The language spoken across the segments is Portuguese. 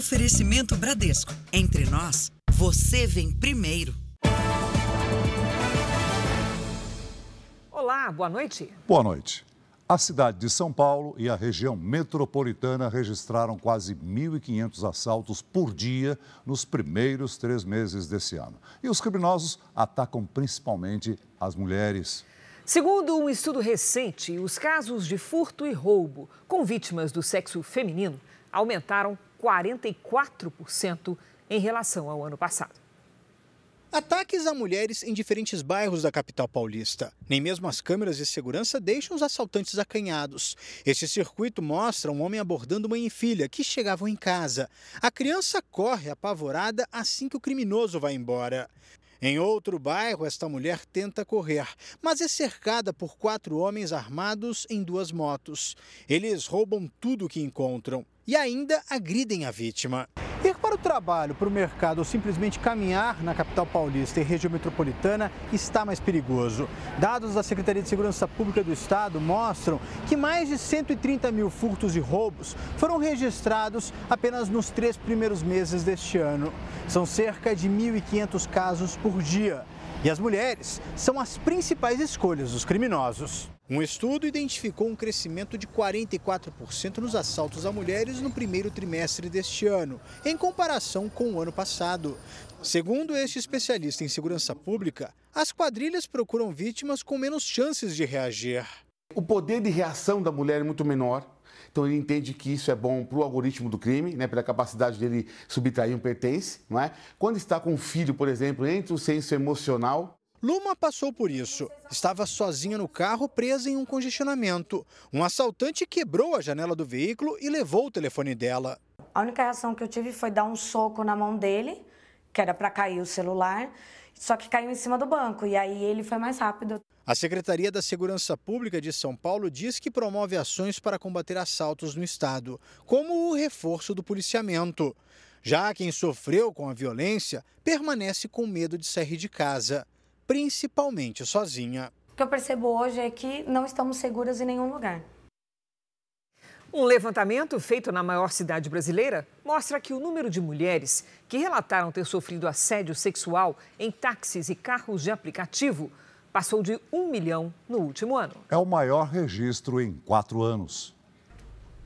Oferecimento Bradesco. Entre nós, você vem primeiro. Olá, boa noite. Boa noite. A cidade de São Paulo e a região metropolitana registraram quase 1.500 assaltos por dia nos primeiros três meses desse ano. E os criminosos atacam principalmente as mulheres. Segundo um estudo recente, os casos de furto e roubo com vítimas do sexo feminino aumentaram 44% em relação ao ano passado. Ataques a mulheres em diferentes bairros da capital paulista. Nem mesmo as câmeras de segurança deixam os assaltantes acanhados. Este circuito mostra um homem abordando mãe e filha que chegavam em casa. A criança corre apavorada assim que o criminoso vai embora. Em outro bairro, esta mulher tenta correr, mas é cercada por quatro homens armados em duas motos. Eles roubam tudo o que encontram e ainda agridem a vítima. Para o trabalho, para o mercado ou simplesmente caminhar na capital paulista e região metropolitana está mais perigoso. Dados da Secretaria de Segurança Pública do Estado mostram que mais de 130 mil furtos e roubos foram registrados apenas nos três primeiros meses deste ano. São cerca de 1.500 casos por dia. E as mulheres são as principais escolhas dos criminosos. Um estudo identificou um crescimento de 44% nos assaltos a mulheres no primeiro trimestre deste ano, em comparação com o ano passado. Segundo este especialista em segurança pública, as quadrilhas procuram vítimas com menos chances de reagir. O poder de reação da mulher é muito menor. Então ele entende que isso é bom para o algoritmo do crime, né, pela capacidade dele subtrair um pertence, não é? Quando está com um filho, por exemplo, entra o senso emocional Luma passou por isso. Estava sozinha no carro, presa em um congestionamento. Um assaltante quebrou a janela do veículo e levou o telefone dela. A única reação que eu tive foi dar um soco na mão dele, que era para cair o celular, só que caiu em cima do banco e aí ele foi mais rápido. A Secretaria da Segurança Pública de São Paulo diz que promove ações para combater assaltos no estado, como o reforço do policiamento. Já quem sofreu com a violência permanece com medo de sair de casa principalmente sozinha. O que eu percebo hoje é que não estamos seguras em nenhum lugar. Um levantamento feito na maior cidade brasileira mostra que o número de mulheres que relataram ter sofrido assédio sexual em táxis e carros de aplicativo passou de um milhão no último ano. É o maior registro em quatro anos.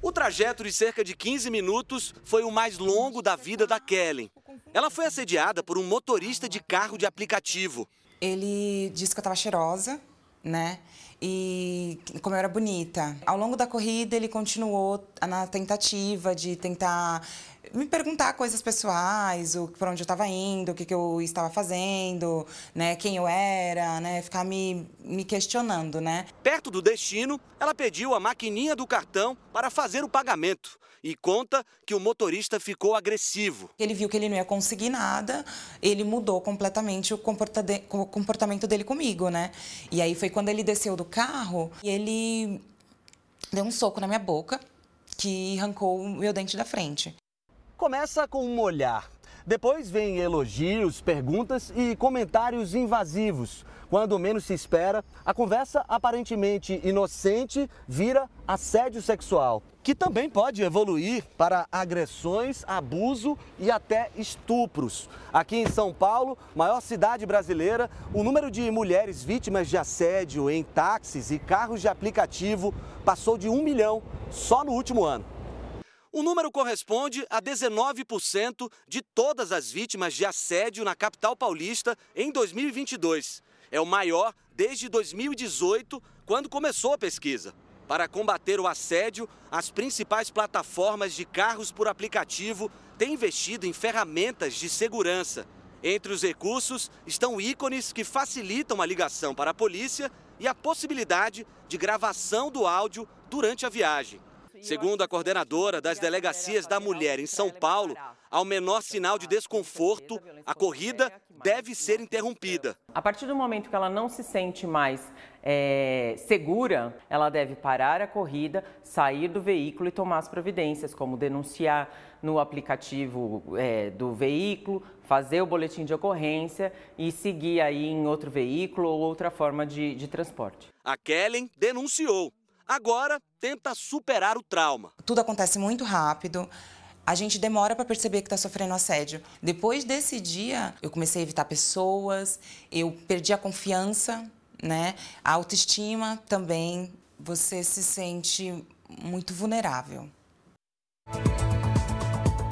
O trajeto de cerca de 15 minutos foi o mais longo da vida da Kellen. Ela foi assediada por um motorista de carro de aplicativo. Ele disse que eu estava cheirosa, né? E como eu era bonita. Ao longo da corrida, ele continuou na tentativa de tentar me perguntar coisas pessoais, o por onde eu estava indo, o que, que eu estava fazendo, né, quem eu era, né, ficar me, me questionando, né. Perto do destino, ela pediu a maquininha do cartão para fazer o pagamento e conta que o motorista ficou agressivo. Ele viu que ele não ia conseguir nada, ele mudou completamente o comportamento dele comigo, né. E aí foi quando ele desceu do carro e ele deu um soco na minha boca que arrancou o meu dente da frente. Começa com um olhar. Depois vem elogios, perguntas e comentários invasivos. Quando menos se espera, a conversa aparentemente inocente vira assédio sexual, que também pode evoluir para agressões, abuso e até estupros. Aqui em São Paulo, maior cidade brasileira, o número de mulheres vítimas de assédio em táxis e carros de aplicativo passou de um milhão só no último ano. O número corresponde a 19% de todas as vítimas de assédio na capital paulista em 2022. É o maior desde 2018, quando começou a pesquisa. Para combater o assédio, as principais plataformas de carros por aplicativo têm investido em ferramentas de segurança. Entre os recursos estão ícones que facilitam a ligação para a polícia e a possibilidade de gravação do áudio durante a viagem. Segundo a coordenadora das delegacias da mulher em São Paulo, ao menor sinal de desconforto, a corrida deve ser interrompida. A partir do momento que ela não se sente mais é, segura, ela deve parar a corrida, sair do veículo e tomar as providências, como denunciar no aplicativo é, do veículo, fazer o boletim de ocorrência e seguir aí em outro veículo ou outra forma de, de transporte. A Kellen denunciou Agora tenta superar o trauma. Tudo acontece muito rápido. a gente demora para perceber que está sofrendo assédio. Depois desse dia, eu comecei a evitar pessoas, eu perdi a confiança, né? A autoestima também. Você se sente muito vulnerável.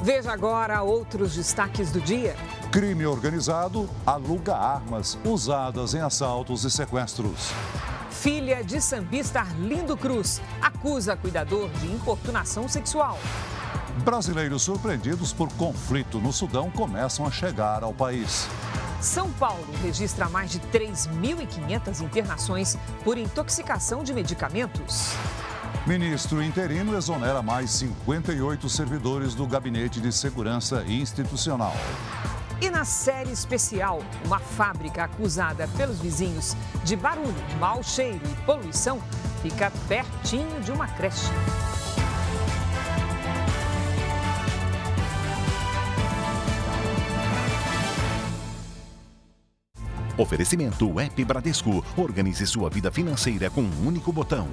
Veja agora outros destaques do dia. Crime organizado aluga armas usadas em assaltos e sequestros. Filha de sambista Arlindo Cruz acusa cuidador de importunação sexual. Brasileiros surpreendidos por conflito no Sudão começam a chegar ao país. São Paulo registra mais de 3.500 internações por intoxicação de medicamentos. Ministro interino exonera mais 58 servidores do Gabinete de Segurança Institucional. E na série especial, uma fábrica acusada pelos vizinhos de barulho, mau cheiro e poluição fica pertinho de uma creche. Oferecimento App Bradesco. Organize sua vida financeira com um único botão.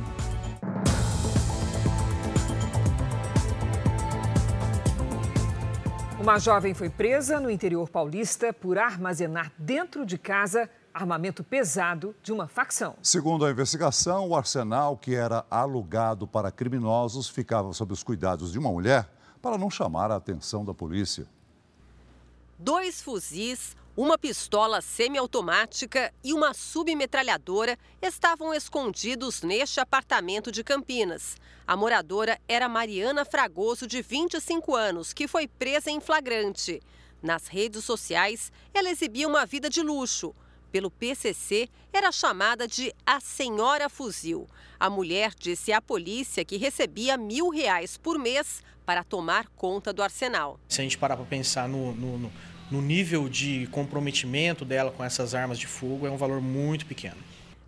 Uma jovem foi presa no interior paulista por armazenar dentro de casa armamento pesado de uma facção. Segundo a investigação, o arsenal que era alugado para criminosos ficava sob os cuidados de uma mulher para não chamar a atenção da polícia. Dois fuzis, uma pistola semiautomática e uma submetralhadora estavam escondidos neste apartamento de Campinas. A moradora era Mariana Fragoso, de 25 anos, que foi presa em flagrante. Nas redes sociais, ela exibia uma vida de luxo. Pelo PCC, era chamada de a Senhora Fuzil. A mulher disse à polícia que recebia mil reais por mês para tomar conta do arsenal. Se a gente parar para pensar no, no, no no nível de comprometimento dela com essas armas de fogo é um valor muito pequeno.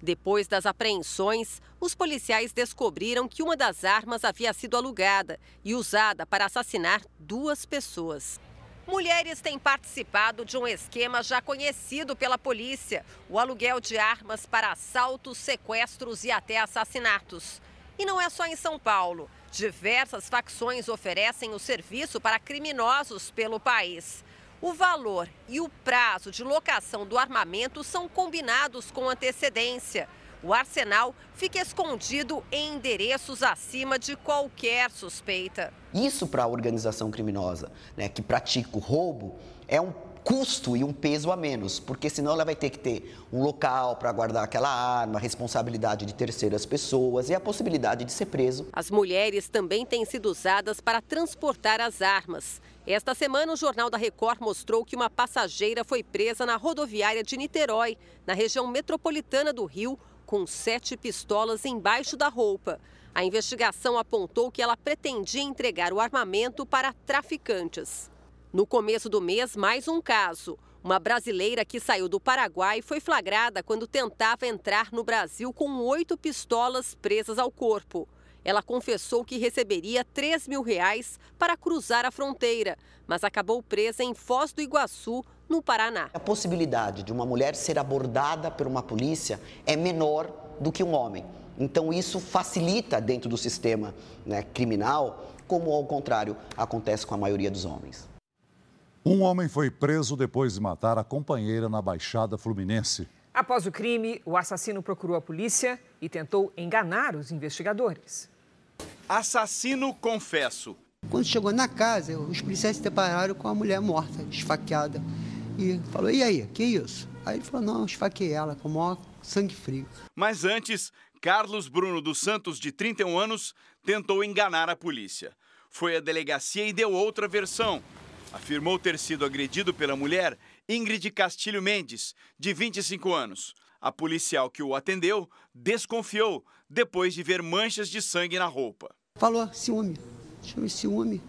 Depois das apreensões, os policiais descobriram que uma das armas havia sido alugada e usada para assassinar duas pessoas. Mulheres têm participado de um esquema já conhecido pela polícia: o aluguel de armas para assaltos, sequestros e até assassinatos. E não é só em São Paulo. Diversas facções oferecem o serviço para criminosos pelo país. O valor e o prazo de locação do armamento são combinados com antecedência. O arsenal fica escondido em endereços acima de qualquer suspeita. Isso para a organização criminosa, né, que pratica o roubo, é um custo e um peso a menos, porque senão ela vai ter que ter um local para guardar aquela arma, responsabilidade de terceiras pessoas e a possibilidade de ser preso. As mulheres também têm sido usadas para transportar as armas. Esta semana, o Jornal da Record mostrou que uma passageira foi presa na rodoviária de Niterói, na região metropolitana do Rio, com sete pistolas embaixo da roupa. A investigação apontou que ela pretendia entregar o armamento para traficantes. No começo do mês, mais um caso. Uma brasileira que saiu do Paraguai foi flagrada quando tentava entrar no Brasil com oito pistolas presas ao corpo. Ela confessou que receberia 3 mil reais para cruzar a fronteira, mas acabou presa em Foz do Iguaçu, no Paraná. A possibilidade de uma mulher ser abordada por uma polícia é menor do que um homem. Então, isso facilita dentro do sistema né, criminal, como ao contrário acontece com a maioria dos homens. Um homem foi preso depois de matar a companheira na Baixada Fluminense. Após o crime, o assassino procurou a polícia e tentou enganar os investigadores. Assassino confesso. Quando chegou na casa, os policiais se depararam com a mulher morta, esfaqueada. E falou: E aí, que isso? Aí ele falou: Não, esfaquei ela com o maior sangue frio. Mas antes, Carlos Bruno dos Santos, de 31 anos, tentou enganar a polícia. Foi à delegacia e deu outra versão. Afirmou ter sido agredido pela mulher Ingrid Castilho Mendes, de 25 anos. A policial que o atendeu desconfiou depois de ver manchas de sangue na roupa. Falou ciúme, chama ciúme.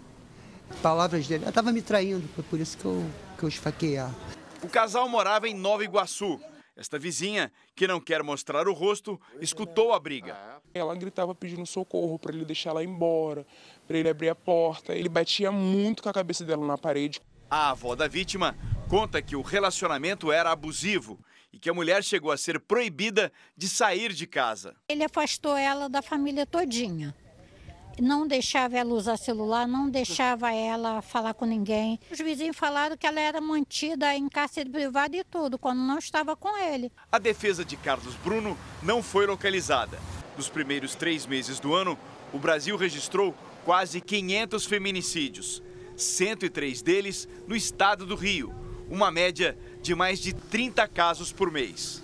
Palavras dele, ela estava me traindo, foi por isso que eu, que eu esfaquei ela. O casal morava em Nova Iguaçu. Esta vizinha, que não quer mostrar o rosto, escutou a briga. Ela gritava pedindo socorro para ele deixar ela embora, para ele abrir a porta. Ele batia muito com a cabeça dela na parede. A avó da vítima conta que o relacionamento era abusivo e que a mulher chegou a ser proibida de sair de casa. Ele afastou ela da família todinha. não deixava ela usar celular, não deixava ela falar com ninguém. Os vizinhos falaram que ela era mantida em cárcere privado e tudo, quando não estava com ele. A defesa de Carlos Bruno não foi localizada. Nos primeiros três meses do ano, o Brasil registrou quase 500 feminicídios, 103 deles no estado do Rio, uma média de mais de 30 casos por mês.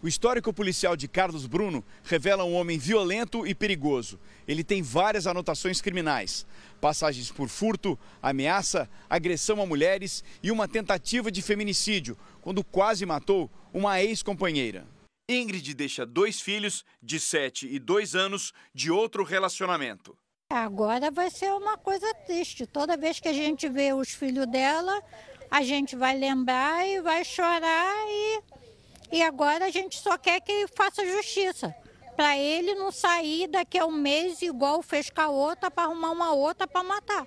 O histórico policial de Carlos Bruno revela um homem violento e perigoso. Ele tem várias anotações criminais: passagens por furto, ameaça, agressão a mulheres e uma tentativa de feminicídio, quando quase matou uma ex-companheira. Ingrid deixa dois filhos, de 7 e 2 anos, de outro relacionamento. Agora vai ser uma coisa triste. Toda vez que a gente vê os filhos dela, a gente vai lembrar e vai chorar e, e agora a gente só quer que faça justiça. Para ele não sair daqui a um mês igual fez com a outra para arrumar uma outra para matar.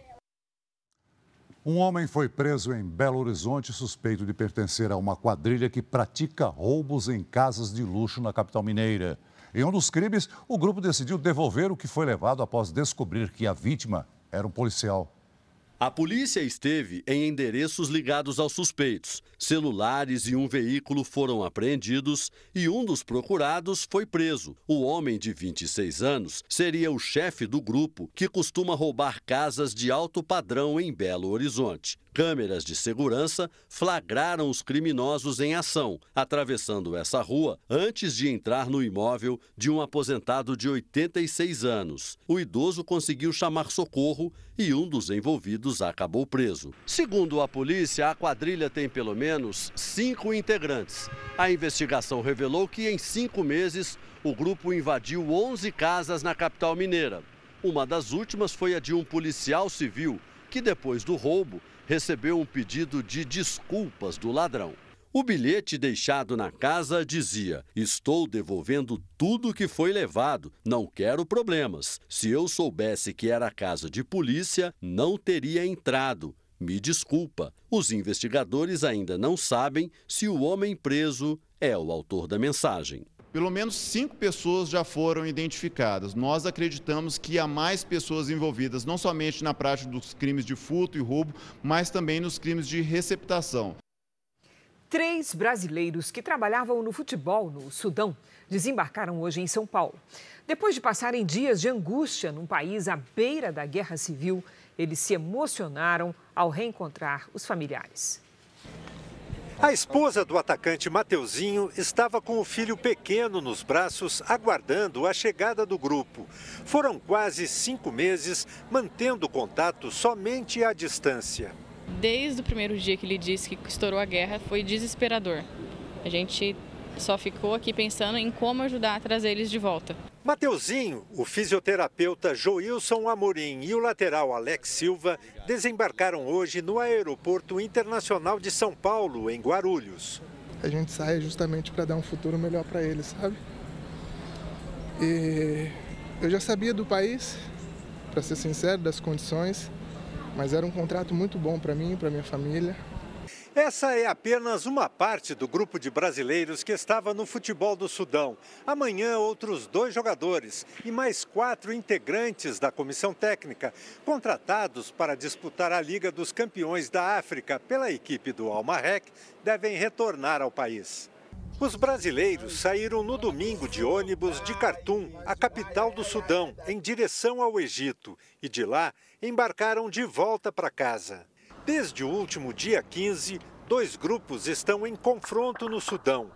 Um homem foi preso em Belo Horizonte suspeito de pertencer a uma quadrilha que pratica roubos em casas de luxo na capital mineira. Em um dos crimes, o grupo decidiu devolver o que foi levado após descobrir que a vítima era um policial. A polícia esteve em endereços ligados aos suspeitos. Celulares e um veículo foram apreendidos e um dos procurados foi preso. O homem de 26 anos seria o chefe do grupo que costuma roubar casas de alto padrão em Belo Horizonte. Câmeras de segurança flagraram os criminosos em ação, atravessando essa rua antes de entrar no imóvel de um aposentado de 86 anos. O idoso conseguiu chamar socorro e um dos envolvidos acabou preso. Segundo a polícia, a quadrilha tem pelo menos cinco integrantes. A investigação revelou que em cinco meses o grupo invadiu 11 casas na capital mineira. Uma das últimas foi a de um policial civil que, depois do roubo, recebeu um pedido de desculpas do ladrão. O bilhete deixado na casa dizia: Estou devolvendo tudo que foi levado, não quero problemas. Se eu soubesse que era casa de polícia, não teria entrado. Me desculpa. Os investigadores ainda não sabem se o homem preso é o autor da mensagem. Pelo menos cinco pessoas já foram identificadas. Nós acreditamos que há mais pessoas envolvidas, não somente na prática dos crimes de furto e roubo, mas também nos crimes de receptação. Três brasileiros que trabalhavam no futebol no Sudão desembarcaram hoje em São Paulo. Depois de passarem dias de angústia num país à beira da guerra civil, eles se emocionaram ao reencontrar os familiares. A esposa do atacante Mateuzinho estava com o filho pequeno nos braços, aguardando a chegada do grupo. Foram quase cinco meses mantendo contato somente à distância. Desde o primeiro dia que ele disse que estourou a guerra, foi desesperador. A gente só ficou aqui pensando em como ajudar a trazer eles de volta. Mateuzinho, o fisioterapeuta Joilson Amorim e o lateral Alex Silva desembarcaram hoje no Aeroporto Internacional de São Paulo, em Guarulhos. A gente sai justamente para dar um futuro melhor para eles, sabe? E eu já sabia do país, para ser sincero, das condições, mas era um contrato muito bom para mim, para minha família. Essa é apenas uma parte do grupo de brasileiros que estava no futebol do Sudão. Amanhã, outros dois jogadores e mais quatro integrantes da comissão técnica, contratados para disputar a Liga dos Campeões da África pela equipe do Almarrec, devem retornar ao país. Os brasileiros saíram no domingo de ônibus de Khartoum, a capital do Sudão, em direção ao Egito, e de lá embarcaram de volta para casa. Desde o último dia 15, dois grupos estão em confronto no Sudão.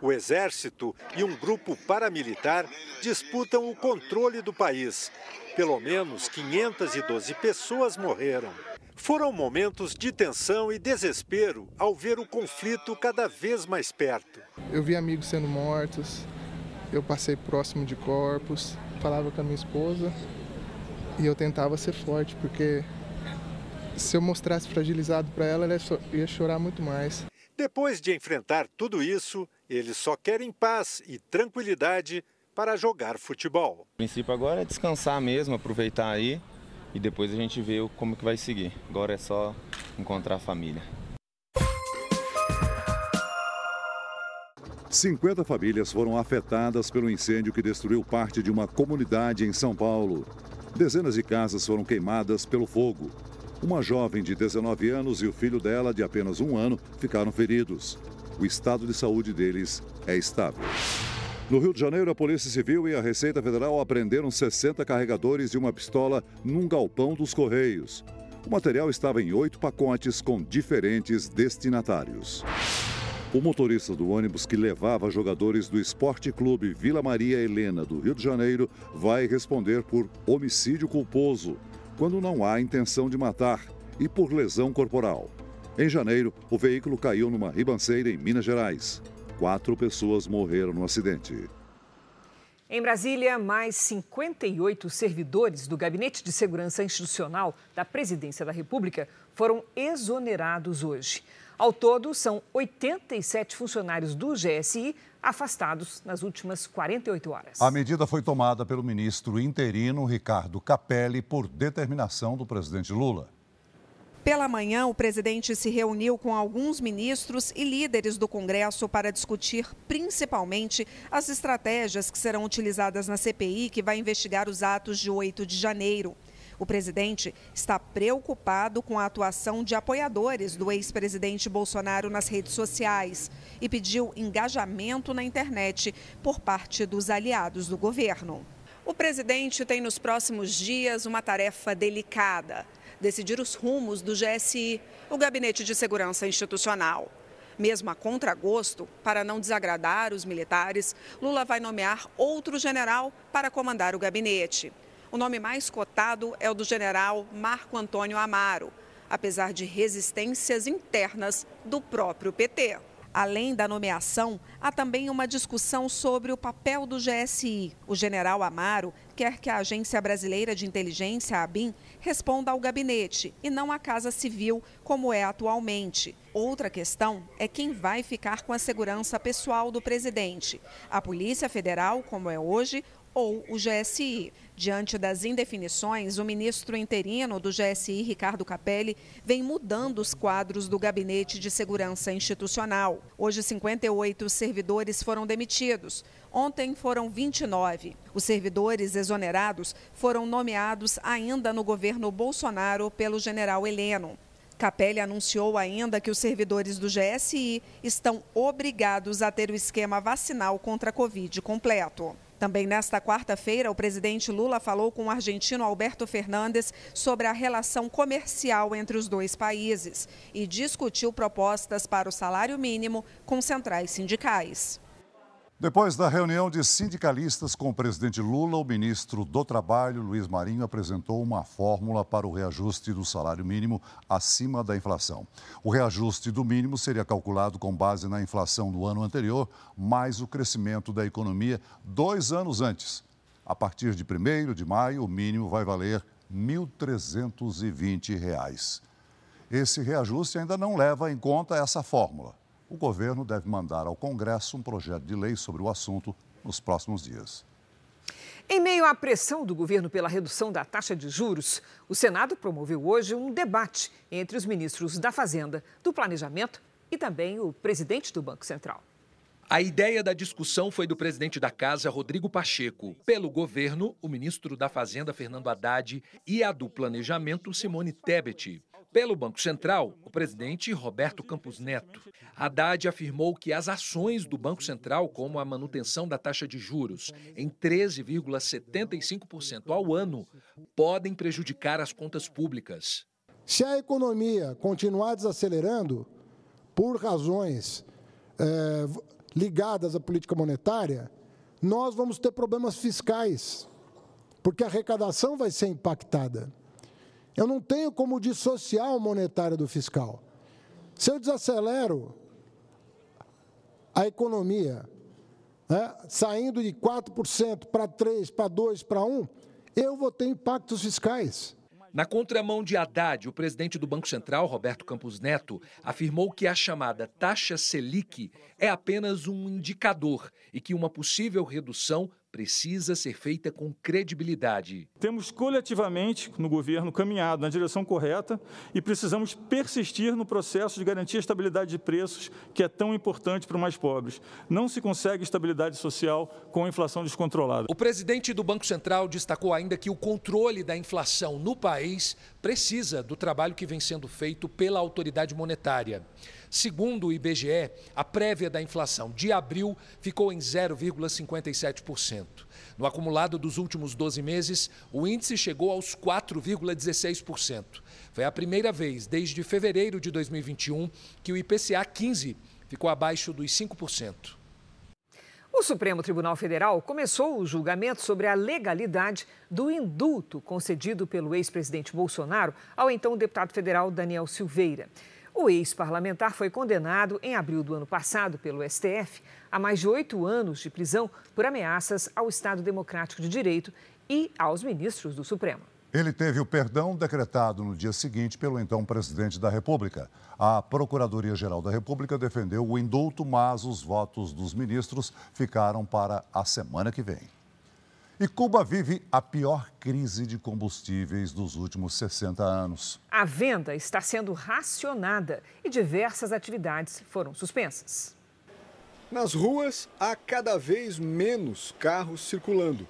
O Exército e um grupo paramilitar disputam o controle do país. Pelo menos 512 pessoas morreram. Foram momentos de tensão e desespero ao ver o conflito cada vez mais perto. Eu vi amigos sendo mortos, eu passei próximo de corpos, falava com a minha esposa e eu tentava ser forte porque se eu mostrasse fragilizado para ela, ela ia chorar muito mais. Depois de enfrentar tudo isso, eles só querem paz e tranquilidade para jogar futebol. O princípio agora é descansar mesmo, aproveitar aí e depois a gente vê como que vai seguir. Agora é só encontrar a família. 50 famílias foram afetadas pelo incêndio que destruiu parte de uma comunidade em São Paulo. Dezenas de casas foram queimadas pelo fogo. Uma jovem de 19 anos e o filho dela, de apenas um ano, ficaram feridos. O estado de saúde deles é estável. No Rio de Janeiro, a Polícia Civil e a Receita Federal apreenderam 60 carregadores e uma pistola num galpão dos Correios. O material estava em oito pacotes com diferentes destinatários. O motorista do ônibus que levava jogadores do Esporte Clube Vila Maria Helena do Rio de Janeiro vai responder por homicídio culposo, quando não há intenção de matar, e por lesão corporal. Em janeiro, o veículo caiu numa ribanceira em Minas Gerais. Quatro pessoas morreram no acidente. Em Brasília, mais 58 servidores do Gabinete de Segurança Institucional da Presidência da República foram exonerados hoje. Ao todo, são 87 funcionários do GSI afastados nas últimas 48 horas. A medida foi tomada pelo ministro interino Ricardo Capelli por determinação do presidente Lula. Pela manhã, o presidente se reuniu com alguns ministros e líderes do Congresso para discutir principalmente as estratégias que serão utilizadas na CPI, que vai investigar os atos de 8 de janeiro. O presidente está preocupado com a atuação de apoiadores do ex-presidente Bolsonaro nas redes sociais e pediu engajamento na internet por parte dos aliados do governo. O presidente tem nos próximos dias uma tarefa delicada decidir os rumos do GSI, o Gabinete de Segurança Institucional. Mesmo a contragosto, para não desagradar os militares, Lula vai nomear outro general para comandar o gabinete. O nome mais cotado é o do general Marco Antônio Amaro, apesar de resistências internas do próprio PT. Além da nomeação, há também uma discussão sobre o papel do GSI. O general Amaro quer que a Agência Brasileira de Inteligência, a ABIN, responda ao gabinete e não à Casa Civil, como é atualmente. Outra questão é quem vai ficar com a segurança pessoal do presidente: a Polícia Federal, como é hoje, ou o GSI. Diante das indefinições, o ministro interino do GSI, Ricardo Capelli, vem mudando os quadros do Gabinete de Segurança Institucional. Hoje, 58 servidores foram demitidos. Ontem foram 29. Os servidores exonerados foram nomeados ainda no governo Bolsonaro pelo general Heleno. Capelli anunciou ainda que os servidores do GSI estão obrigados a ter o esquema vacinal contra a Covid completo. Também nesta quarta-feira, o presidente Lula falou com o argentino Alberto Fernandes sobre a relação comercial entre os dois países e discutiu propostas para o salário mínimo com centrais sindicais. Depois da reunião de sindicalistas com o presidente Lula, o ministro do Trabalho, Luiz Marinho, apresentou uma fórmula para o reajuste do salário mínimo acima da inflação. O reajuste do mínimo seria calculado com base na inflação do ano anterior, mais o crescimento da economia dois anos antes. A partir de 1 de maio, o mínimo vai valer R$ 1.320. Esse reajuste ainda não leva em conta essa fórmula o governo deve mandar ao Congresso um projeto de lei sobre o assunto nos próximos dias. Em meio à pressão do governo pela redução da taxa de juros, o Senado promoveu hoje um debate entre os ministros da Fazenda, do Planejamento e também o presidente do Banco Central. A ideia da discussão foi do presidente da Casa, Rodrigo Pacheco. Pelo governo, o ministro da Fazenda, Fernando Haddad, e a do Planejamento, Simone Tebet. Pelo Banco Central, o presidente Roberto Campos Neto. Haddad afirmou que as ações do Banco Central, como a manutenção da taxa de juros em 13,75% ao ano, podem prejudicar as contas públicas. Se a economia continuar desacelerando por razões é, ligadas à política monetária, nós vamos ter problemas fiscais, porque a arrecadação vai ser impactada. Eu não tenho como dissociar o monetário do fiscal. Se eu desacelero a economia, né, saindo de 4% para 3%, para 2%, para 1%, eu vou ter impactos fiscais. Na contramão de Haddad, o presidente do Banco Central, Roberto Campos Neto, afirmou que a chamada taxa Selic é apenas um indicador e que uma possível redução precisa ser feita com credibilidade. Temos coletivamente no governo caminhado na direção correta e precisamos persistir no processo de garantir a estabilidade de preços, que é tão importante para os mais pobres. Não se consegue estabilidade social com a inflação descontrolada. O presidente do Banco Central destacou ainda que o controle da inflação no país precisa do trabalho que vem sendo feito pela autoridade monetária. Segundo o IBGE, a prévia da inflação de abril ficou em 0,57%. No acumulado dos últimos 12 meses, o índice chegou aos 4,16%. Foi a primeira vez desde fevereiro de 2021 que o IPCA 15 ficou abaixo dos 5%. O Supremo Tribunal Federal começou o julgamento sobre a legalidade do indulto concedido pelo ex-presidente Bolsonaro ao então deputado federal Daniel Silveira. O ex-parlamentar foi condenado em abril do ano passado pelo STF a mais de oito anos de prisão por ameaças ao Estado Democrático de Direito e aos ministros do Supremo. Ele teve o perdão decretado no dia seguinte pelo então presidente da República. A Procuradoria-Geral da República defendeu o indulto, mas os votos dos ministros ficaram para a semana que vem. E Cuba vive a pior crise de combustíveis dos últimos 60 anos. A venda está sendo racionada e diversas atividades foram suspensas. Nas ruas, há cada vez menos carros circulando.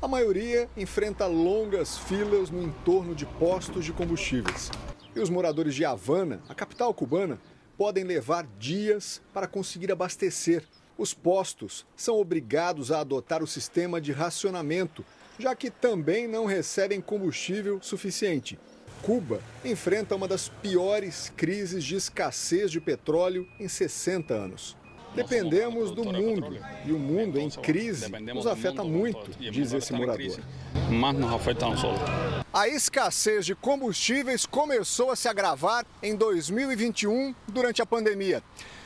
A maioria enfrenta longas filas no entorno de postos de combustíveis. E os moradores de Havana, a capital cubana, podem levar dias para conseguir abastecer os postos são obrigados a adotar o sistema de racionamento, já que também não recebem combustível suficiente. Cuba enfrenta uma das piores crises de escassez de petróleo em 60 anos. Dependemos do mundo e o mundo em crise nos afeta muito, diz esse morador. A escassez de combustíveis começou a se agravar em 2021 durante a pandemia.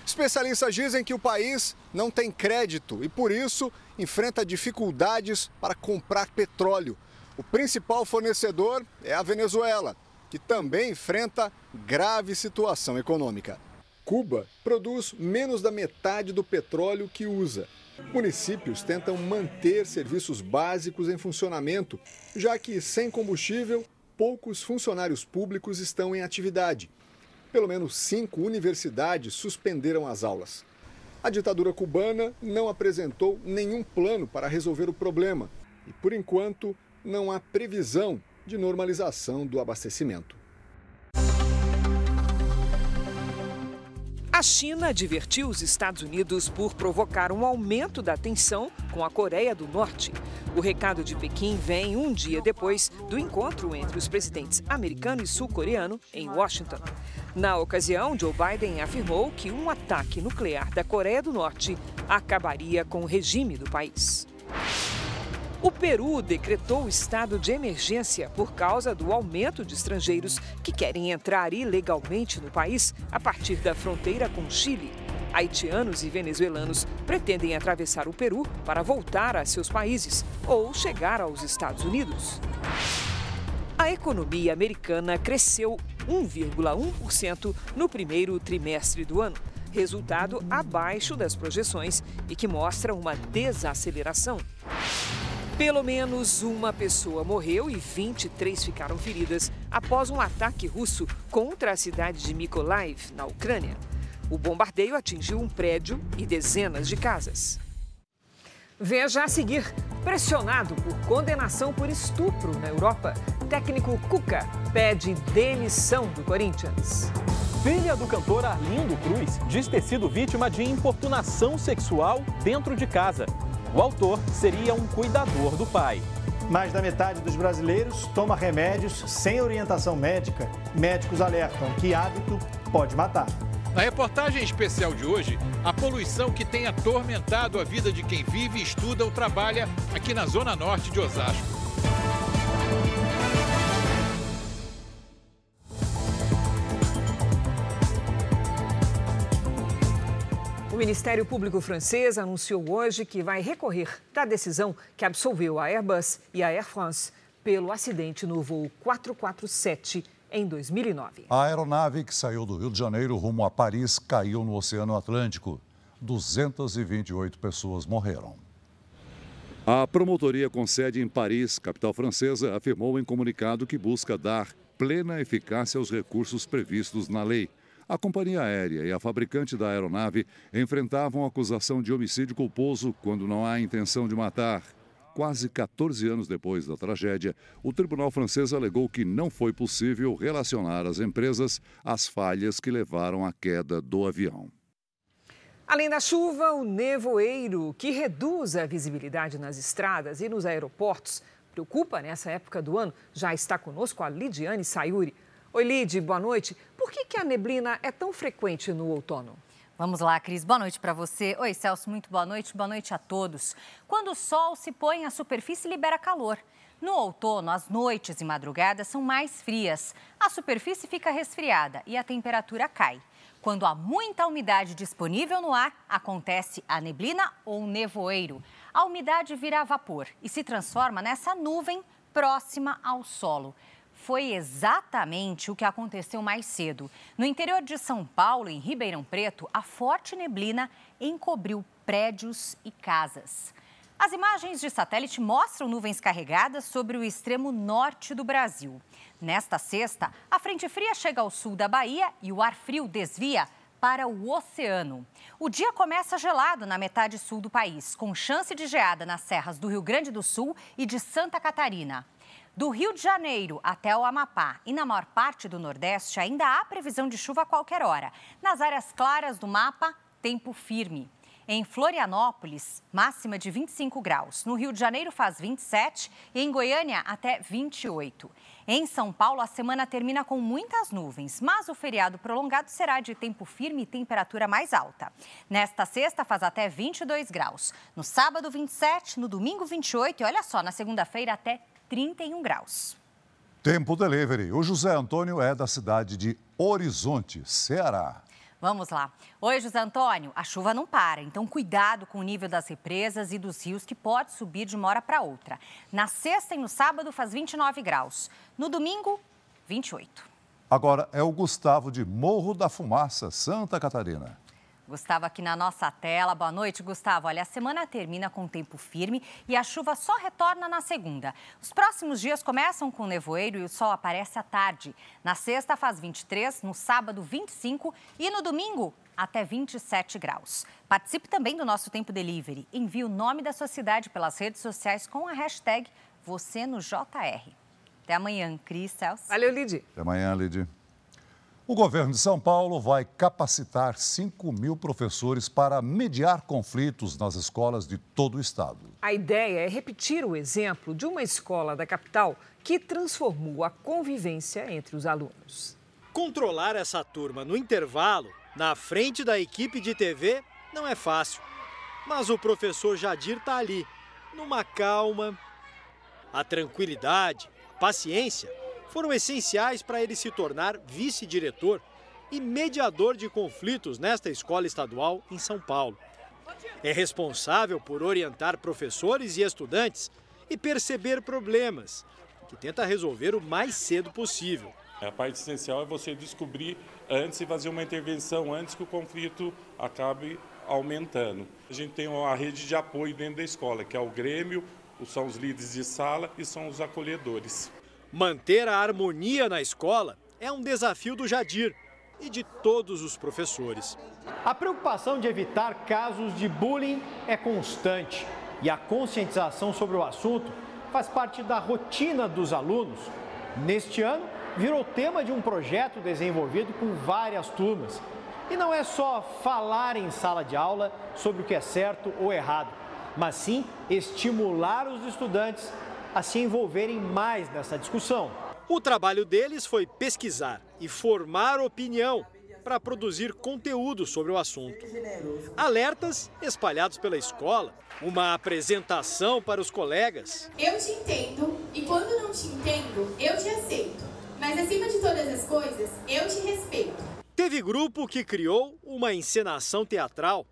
Especialistas dizem que o país não tem crédito e, por isso, enfrenta dificuldades para comprar petróleo. O principal fornecedor é a Venezuela, que também enfrenta grave situação econômica. Cuba produz menos da metade do petróleo que usa. Municípios tentam manter serviços básicos em funcionamento, já que, sem combustível, poucos funcionários públicos estão em atividade pelo menos cinco universidades suspenderam as aulas. A ditadura cubana não apresentou nenhum plano para resolver o problema e, por enquanto, não há previsão de normalização do abastecimento. A China advertiu os Estados Unidos por provocar um aumento da tensão com a Coreia do Norte. O recado de Pequim vem um dia depois do encontro entre os presidentes americano e sul-coreano em Washington. Na ocasião, Joe Biden afirmou que um ataque nuclear da Coreia do Norte acabaria com o regime do país. O Peru decretou estado de emergência por causa do aumento de estrangeiros que querem entrar ilegalmente no país a partir da fronteira com Chile. Haitianos e venezuelanos pretendem atravessar o Peru para voltar a seus países ou chegar aos Estados Unidos. A economia americana cresceu 1,1% no primeiro trimestre do ano, resultado abaixo das projeções e que mostra uma desaceleração. Pelo menos uma pessoa morreu e 23 ficaram feridas após um ataque russo contra a cidade de Mykolaiv, na Ucrânia. O bombardeio atingiu um prédio e dezenas de casas. Veja a seguir. Pressionado por condenação por estupro na Europa, técnico Cuca pede demissão do Corinthians. Filha do cantor Arlindo Cruz diz ter sido vítima de importunação sexual dentro de casa. O autor seria um cuidador do pai. Mais da metade dos brasileiros toma remédios sem orientação médica. Médicos alertam que hábito pode matar. Na reportagem especial de hoje, a poluição que tem atormentado a vida de quem vive, estuda ou trabalha aqui na zona norte de Osasco. Ministério Público francês anunciou hoje que vai recorrer da decisão que absolveu a Airbus e a Air France pelo acidente no voo 447 em 2009. A aeronave que saiu do Rio de Janeiro rumo a Paris caiu no Oceano Atlântico. 228 pessoas morreram. A promotoria com sede em Paris, capital francesa, afirmou em comunicado que busca dar plena eficácia aos recursos previstos na lei. A companhia aérea e a fabricante da aeronave enfrentavam acusação de homicídio culposo quando não há intenção de matar. Quase 14 anos depois da tragédia, o tribunal francês alegou que não foi possível relacionar as empresas às falhas que levaram à queda do avião. Além da chuva, o nevoeiro, que reduz a visibilidade nas estradas e nos aeroportos, preocupa nessa época do ano. Já está conosco a Lidiane Sayuri. Oi, Lid, boa noite. Por que, que a neblina é tão frequente no outono? Vamos lá, Cris. Boa noite para você. Oi, Celso, muito boa noite. Boa noite a todos. Quando o sol se põe, a superfície libera calor. No outono, as noites e madrugadas são mais frias. A superfície fica resfriada e a temperatura cai. Quando há muita umidade disponível no ar, acontece a neblina ou nevoeiro. A umidade vira vapor e se transforma nessa nuvem próxima ao solo foi exatamente o que aconteceu mais cedo. No interior de São Paulo, em Ribeirão Preto, a forte neblina encobriu prédios e casas. As imagens de satélite mostram nuvens carregadas sobre o extremo norte do Brasil. Nesta sexta, a frente fria chega ao sul da Bahia e o ar frio desvia para o oceano. O dia começa gelado na metade sul do país, com chance de geada nas serras do Rio Grande do Sul e de Santa Catarina. Do Rio de Janeiro até o Amapá e na maior parte do Nordeste ainda há previsão de chuva a qualquer hora. Nas áreas claras do mapa, tempo firme. Em Florianópolis, máxima de 25 graus. No Rio de Janeiro faz 27 e em Goiânia até 28. Em São Paulo, a semana termina com muitas nuvens, mas o feriado prolongado será de tempo firme e temperatura mais alta. Nesta sexta faz até 22 graus. No sábado, 27, no domingo, 28 e olha só, na segunda-feira até 31 graus. Tempo Delivery. O José Antônio é da cidade de Horizonte, Ceará. Vamos lá. Oi, José Antônio. A chuva não para, então cuidado com o nível das represas e dos rios que pode subir de uma hora para outra. Na sexta e no sábado faz 29 graus. No domingo, 28. Agora é o Gustavo de Morro da Fumaça, Santa Catarina. Gustavo aqui na nossa tela. Boa noite, Gustavo. Olha, a semana termina com tempo firme e a chuva só retorna na segunda. Os próximos dias começam com nevoeiro e o sol aparece à tarde. Na sexta faz 23, no sábado 25 e no domingo até 27 graus. Participe também do nosso Tempo Delivery. Envie o nome da sua cidade pelas redes sociais com a hashtag você no JR. Até amanhã, Cris Celso. Valeu, Lid. Até amanhã, Lid. O governo de São Paulo vai capacitar 5 mil professores para mediar conflitos nas escolas de todo o estado. A ideia é repetir o exemplo de uma escola da capital que transformou a convivência entre os alunos. Controlar essa turma no intervalo, na frente da equipe de TV, não é fácil. Mas o professor Jadir está ali, numa calma. A tranquilidade, a paciência foram essenciais para ele se tornar vice-diretor e mediador de conflitos nesta escola estadual em São Paulo. É responsável por orientar professores e estudantes e perceber problemas, que tenta resolver o mais cedo possível. A parte essencial é você descobrir antes e fazer uma intervenção antes que o conflito acabe aumentando. A gente tem uma rede de apoio dentro da escola, que é o Grêmio, são os líderes de sala e são os acolhedores. Manter a harmonia na escola é um desafio do Jadir e de todos os professores. A preocupação de evitar casos de bullying é constante e a conscientização sobre o assunto faz parte da rotina dos alunos. Neste ano, virou tema de um projeto desenvolvido com várias turmas. E não é só falar em sala de aula sobre o que é certo ou errado, mas sim estimular os estudantes a se envolverem mais nessa discussão. O trabalho deles foi pesquisar e formar opinião para produzir conteúdo sobre o assunto. Alertas espalhados pela escola, uma apresentação para os colegas. Eu te entendo e quando não te entendo, eu te aceito. Mas acima de todas as coisas, eu te respeito. Teve grupo que criou uma encenação teatral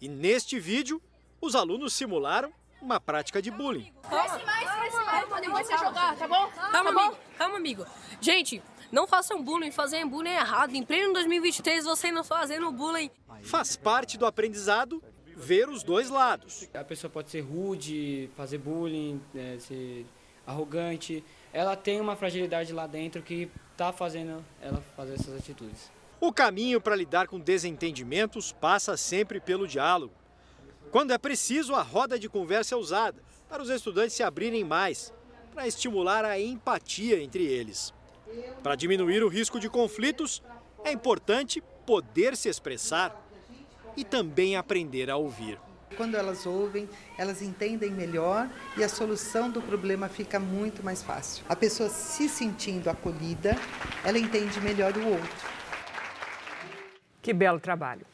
e neste vídeo os alunos simularam uma prática de bullying. Cresce mais, cresce mais, podemos você jogar, tá bom? Calma, amigo. Calma, amigo. Gente, não façam bullying, fazer bullying é errado. Em pleno 2023, você não fazendo bullying. Faz parte do aprendizado ver os dois lados. A pessoa pode ser rude, fazer bullying, é, ser arrogante. Ela tem uma fragilidade lá dentro que está fazendo ela fazer essas atitudes. O caminho para lidar com desentendimentos passa sempre pelo diálogo. Quando é preciso, a roda de conversa é usada para os estudantes se abrirem mais, para estimular a empatia entre eles. Para diminuir o risco de conflitos, é importante poder se expressar e também aprender a ouvir. Quando elas ouvem, elas entendem melhor e a solução do problema fica muito mais fácil. A pessoa se sentindo acolhida, ela entende melhor o outro. Que belo trabalho.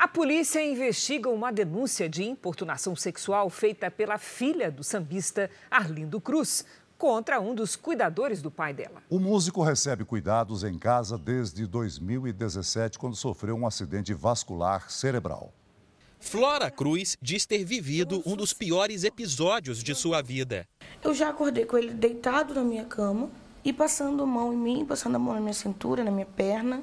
A polícia investiga uma denúncia de importunação sexual feita pela filha do sambista Arlindo Cruz contra um dos cuidadores do pai dela. O músico recebe cuidados em casa desde 2017, quando sofreu um acidente vascular cerebral. Flora Cruz diz ter vivido um dos piores episódios de sua vida. Eu já acordei com ele deitado na minha cama e passando a mão em mim, passando a mão na minha cintura, na minha perna.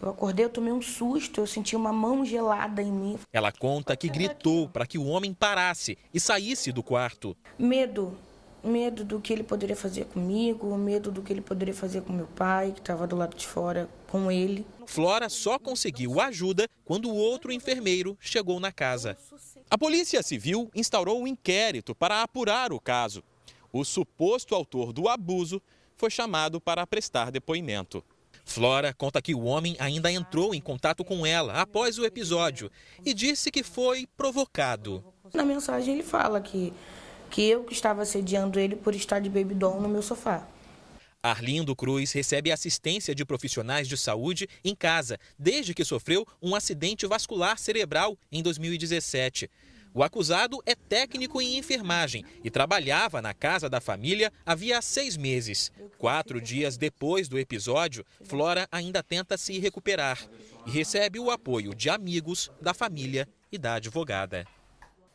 Eu acordei, eu tomei um susto, eu senti uma mão gelada em mim. Ela conta que gritou para que o homem parasse e saísse do quarto. Medo, medo do que ele poderia fazer comigo, medo do que ele poderia fazer com meu pai, que estava do lado de fora com ele. Flora só conseguiu ajuda quando o outro enfermeiro chegou na casa. A Polícia Civil instaurou um inquérito para apurar o caso. O suposto autor do abuso foi chamado para prestar depoimento. Flora conta que o homem ainda entrou em contato com ela após o episódio e disse que foi provocado. Na mensagem ele fala que que eu que estava assediando ele por estar de baby doll no meu sofá. Arlindo Cruz recebe assistência de profissionais de saúde em casa desde que sofreu um acidente vascular cerebral em 2017. O acusado é técnico em enfermagem e trabalhava na casa da família havia seis meses. Quatro dias depois do episódio, Flora ainda tenta se recuperar e recebe o apoio de amigos, da família e da advogada.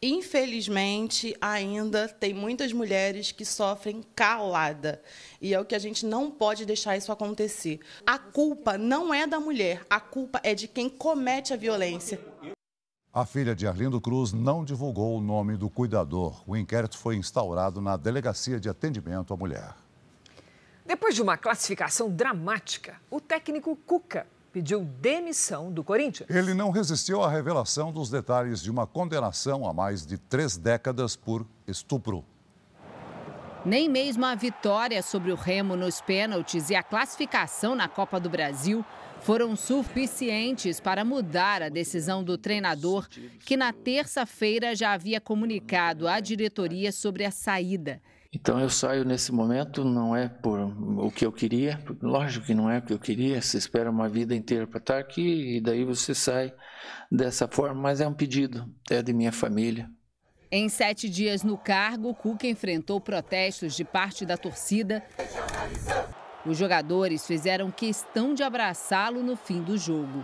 Infelizmente, ainda tem muitas mulheres que sofrem calada. E é o que a gente não pode deixar isso acontecer. A culpa não é da mulher, a culpa é de quem comete a violência. A filha de Arlindo Cruz não divulgou o nome do cuidador. O inquérito foi instaurado na Delegacia de Atendimento à Mulher. Depois de uma classificação dramática, o técnico Cuca pediu demissão do Corinthians. Ele não resistiu à revelação dos detalhes de uma condenação a mais de três décadas por estupro. Nem mesmo a vitória sobre o Remo nos pênaltis e a classificação na Copa do Brasil foram suficientes para mudar a decisão do treinador, que na terça-feira já havia comunicado à diretoria sobre a saída. Então eu saio nesse momento, não é por o que eu queria, lógico que não é o que eu queria, você espera uma vida inteira para estar aqui e daí você sai dessa forma, mas é um pedido, é de minha família. Em sete dias no cargo, Cuca enfrentou protestos de parte da torcida. Os jogadores fizeram questão de abraçá-lo no fim do jogo.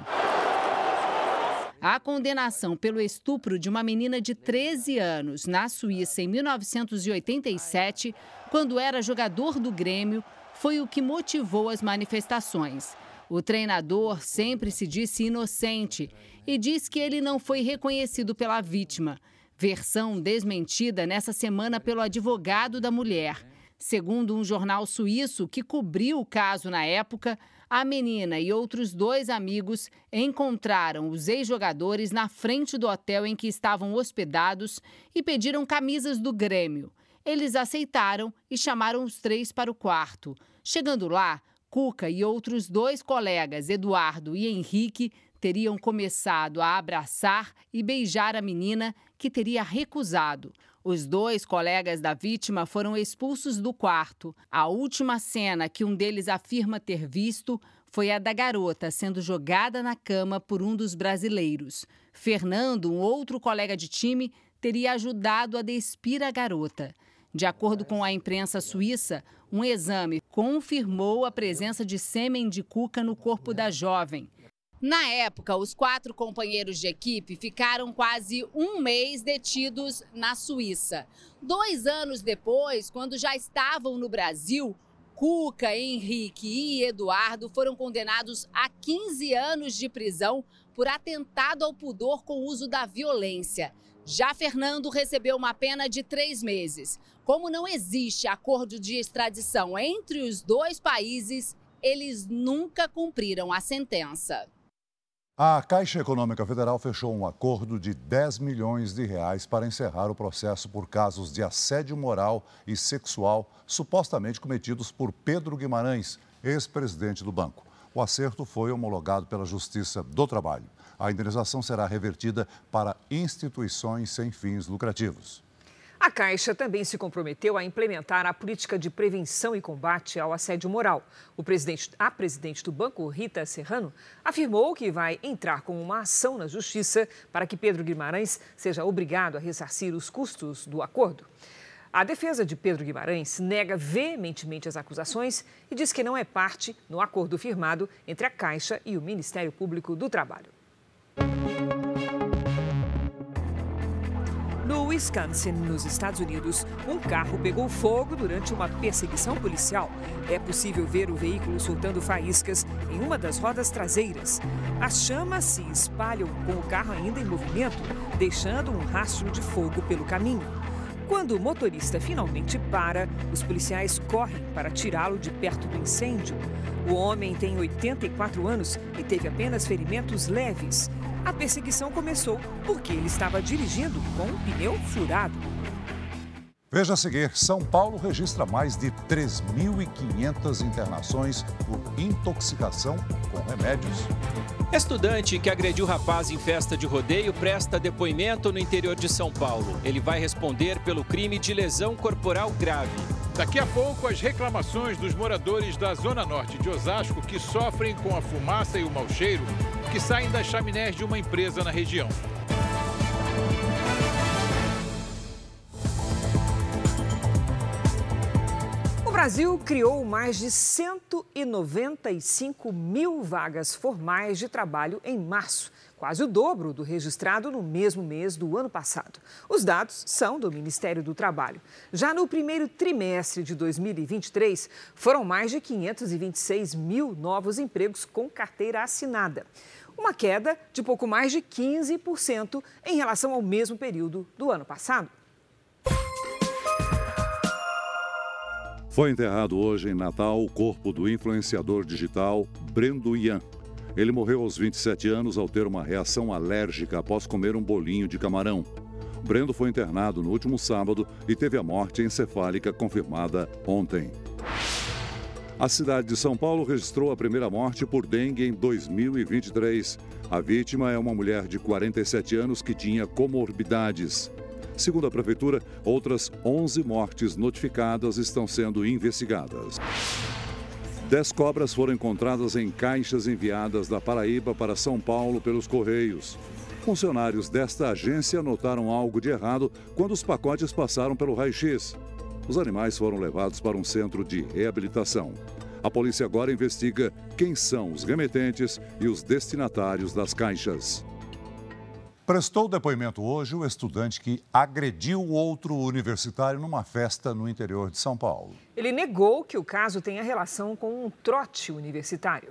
A condenação pelo estupro de uma menina de 13 anos na Suíça em 1987, quando era jogador do Grêmio, foi o que motivou as manifestações. O treinador sempre se disse inocente e diz que ele não foi reconhecido pela vítima. Versão desmentida nessa semana pelo advogado da mulher. Segundo um jornal suíço que cobriu o caso na época, a menina e outros dois amigos encontraram os ex-jogadores na frente do hotel em que estavam hospedados e pediram camisas do Grêmio. Eles aceitaram e chamaram os três para o quarto. Chegando lá, Cuca e outros dois colegas, Eduardo e Henrique, teriam começado a abraçar e beijar a menina, que teria recusado. Os dois colegas da vítima foram expulsos do quarto. A última cena que um deles afirma ter visto foi a da garota sendo jogada na cama por um dos brasileiros. Fernando, um outro colega de time, teria ajudado a despir a garota. De acordo com a imprensa suíça, um exame confirmou a presença de sêmen de cuca no corpo da jovem. Na época, os quatro companheiros de equipe ficaram quase um mês detidos na Suíça. Dois anos depois, quando já estavam no Brasil, Cuca, Henrique e Eduardo foram condenados a 15 anos de prisão por atentado ao pudor com uso da violência. Já Fernando recebeu uma pena de três meses. Como não existe acordo de extradição entre os dois países, eles nunca cumpriram a sentença. A Caixa Econômica Federal fechou um acordo de 10 milhões de reais para encerrar o processo por casos de assédio moral e sexual supostamente cometidos por Pedro Guimarães, ex-presidente do banco. O acerto foi homologado pela Justiça do Trabalho. A indenização será revertida para instituições sem fins lucrativos. A Caixa também se comprometeu a implementar a política de prevenção e combate ao assédio moral. O presidente, a presidente do banco, Rita Serrano, afirmou que vai entrar com uma ação na Justiça para que Pedro Guimarães seja obrigado a ressarcir os custos do acordo. A defesa de Pedro Guimarães nega veementemente as acusações e diz que não é parte no acordo firmado entre a Caixa e o Ministério Público do Trabalho. Wisconsin, nos Estados Unidos, um carro pegou fogo durante uma perseguição policial. É possível ver o veículo soltando faíscas em uma das rodas traseiras. As chamas se espalham com o carro ainda em movimento, deixando um rastro de fogo pelo caminho. Quando o motorista finalmente para, os policiais correm para tirá-lo de perto do incêndio. O homem tem 84 anos e teve apenas ferimentos leves. A perseguição começou porque ele estava dirigindo com um pneu furado. Veja a seguir: São Paulo registra mais de 3.500 internações por intoxicação com remédios. Estudante que agrediu rapaz em festa de rodeio presta depoimento no interior de São Paulo. Ele vai responder pelo crime de lesão corporal grave. Daqui a pouco, as reclamações dos moradores da Zona Norte de Osasco que sofrem com a fumaça e o mau cheiro que saem das chaminés de uma empresa na região. O Brasil criou mais de 195 mil vagas formais de trabalho em março, quase o dobro do registrado no mesmo mês do ano passado. Os dados são do Ministério do Trabalho. Já no primeiro trimestre de 2023, foram mais de 526 mil novos empregos com carteira assinada uma queda de pouco mais de 15% em relação ao mesmo período do ano passado. Foi enterrado hoje em Natal o corpo do influenciador digital Brendo Ian. Ele morreu aos 27 anos ao ter uma reação alérgica após comer um bolinho de camarão. Brendo foi internado no último sábado e teve a morte encefálica confirmada ontem. A cidade de São Paulo registrou a primeira morte por dengue em 2023. A vítima é uma mulher de 47 anos que tinha comorbidades. Segundo a prefeitura, outras 11 mortes notificadas estão sendo investigadas. Dez cobras foram encontradas em caixas enviadas da Paraíba para São Paulo pelos Correios. Funcionários desta agência notaram algo de errado quando os pacotes passaram pelo raio-x. Os animais foram levados para um centro de reabilitação. A polícia agora investiga quem são os remetentes e os destinatários das caixas. Prestou depoimento hoje o estudante que agrediu outro universitário numa festa no interior de São Paulo. Ele negou que o caso tenha relação com um trote universitário.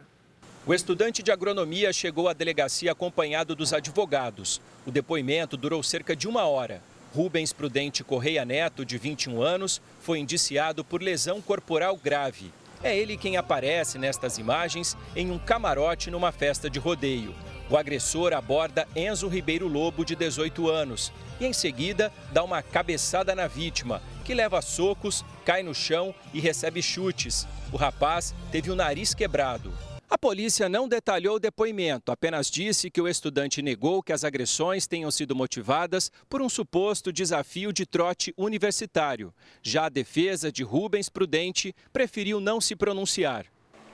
O estudante de agronomia chegou à delegacia acompanhado dos advogados. O depoimento durou cerca de uma hora. Rubens Prudente Correia Neto, de 21 anos, foi indiciado por lesão corporal grave. É ele quem aparece nestas imagens em um camarote numa festa de rodeio. O agressor aborda Enzo Ribeiro Lobo, de 18 anos, e em seguida dá uma cabeçada na vítima, que leva socos, cai no chão e recebe chutes. O rapaz teve o nariz quebrado. A polícia não detalhou o depoimento, apenas disse que o estudante negou que as agressões tenham sido motivadas por um suposto desafio de trote universitário. Já a defesa de Rubens Prudente preferiu não se pronunciar.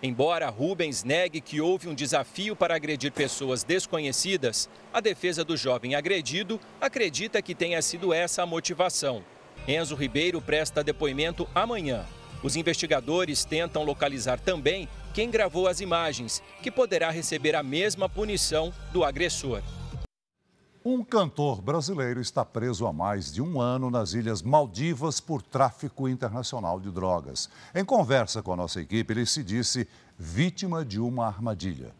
Embora Rubens negue que houve um desafio para agredir pessoas desconhecidas, a defesa do jovem agredido acredita que tenha sido essa a motivação. Enzo Ribeiro presta depoimento amanhã. Os investigadores tentam localizar também quem gravou as imagens, que poderá receber a mesma punição do agressor. Um cantor brasileiro está preso há mais de um ano nas Ilhas Maldivas por tráfico internacional de drogas. Em conversa com a nossa equipe, ele se disse vítima de uma armadilha.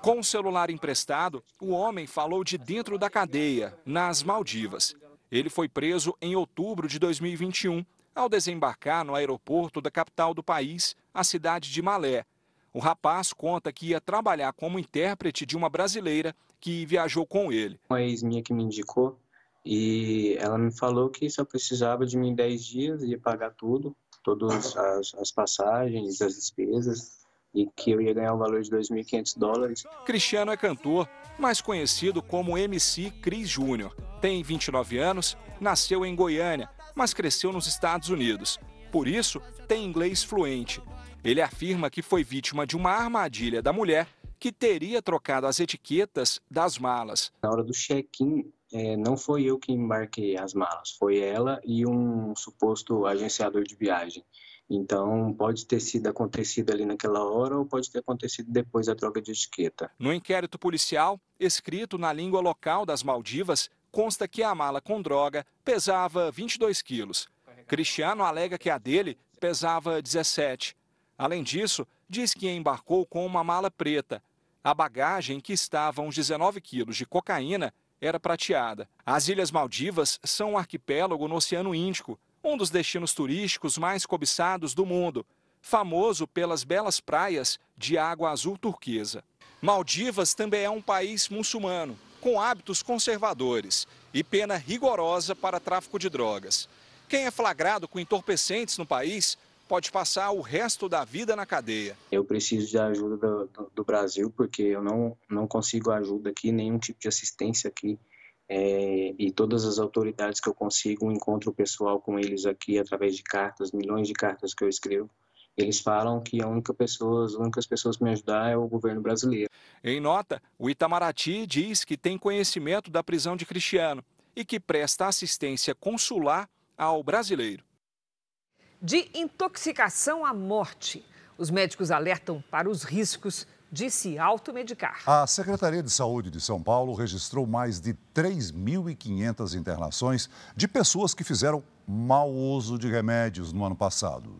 Com o celular emprestado, o homem falou de dentro da cadeia, nas Maldivas. Ele foi preso em outubro de 2021, ao desembarcar no aeroporto da capital do país, a cidade de Malé. O rapaz conta que ia trabalhar como intérprete de uma brasileira que viajou com ele. Uma ex minha que me indicou e ela me falou que só precisava de mim 10 dias, ia pagar tudo, todas as, as passagens, as despesas e que eu ia ganhar o valor de 2.500 dólares. Cristiano é cantor, mais conhecido como MC Cris Júnior. Tem 29 anos, nasceu em Goiânia, mas cresceu nos Estados Unidos. Por isso, tem inglês fluente. Ele afirma que foi vítima de uma armadilha da mulher que teria trocado as etiquetas das malas. Na hora do check-in, é, não foi eu que embarquei as malas, foi ela e um suposto agenciador de viagem. Então, pode ter sido acontecido ali naquela hora ou pode ter acontecido depois da troca de etiqueta. No inquérito policial, escrito na língua local das Maldivas, consta que a mala com droga pesava 22 quilos. Cristiano alega que a dele pesava 17. Além disso, diz que embarcou com uma mala preta, a bagagem, que estava uns 19 quilos de cocaína, era prateada. As Ilhas Maldivas são um arquipélago no Oceano Índico, um dos destinos turísticos mais cobiçados do mundo, famoso pelas belas praias de água azul turquesa. Maldivas também é um país muçulmano, com hábitos conservadores e pena rigorosa para tráfico de drogas. Quem é flagrado com entorpecentes no país pode passar o resto da vida na cadeia. Eu preciso de ajuda do, do, do Brasil, porque eu não, não consigo ajuda aqui, nenhum tipo de assistência aqui. É, e todas as autoridades que eu consigo, encontro pessoal com eles aqui através de cartas, milhões de cartas que eu escrevo. Eles falam que a única pessoa, as únicas pessoas que me ajudar é o governo brasileiro. Em nota, o Itamaraty diz que tem conhecimento da prisão de Cristiano e que presta assistência consular ao brasileiro de intoxicação à morte. Os médicos alertam para os riscos de se automedicar. A Secretaria de Saúde de São Paulo registrou mais de 3.500 internações de pessoas que fizeram mau uso de remédios no ano passado.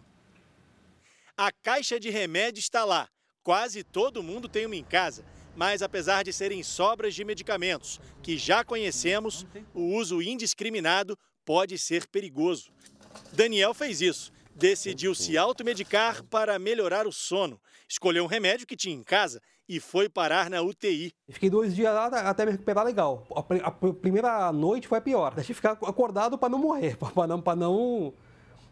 A caixa de remédio está lá. Quase todo mundo tem uma em casa. Mas apesar de serem sobras de medicamentos que já conhecemos, o uso indiscriminado pode ser perigoso. Daniel fez isso decidiu se automedicar para melhorar o sono. Escolheu um remédio que tinha em casa e foi parar na UTI. Fiquei dois dias lá até me recuperar legal. A, primeira noite foi a pior. Deixei ficar acordado para não morrer, para não, para não,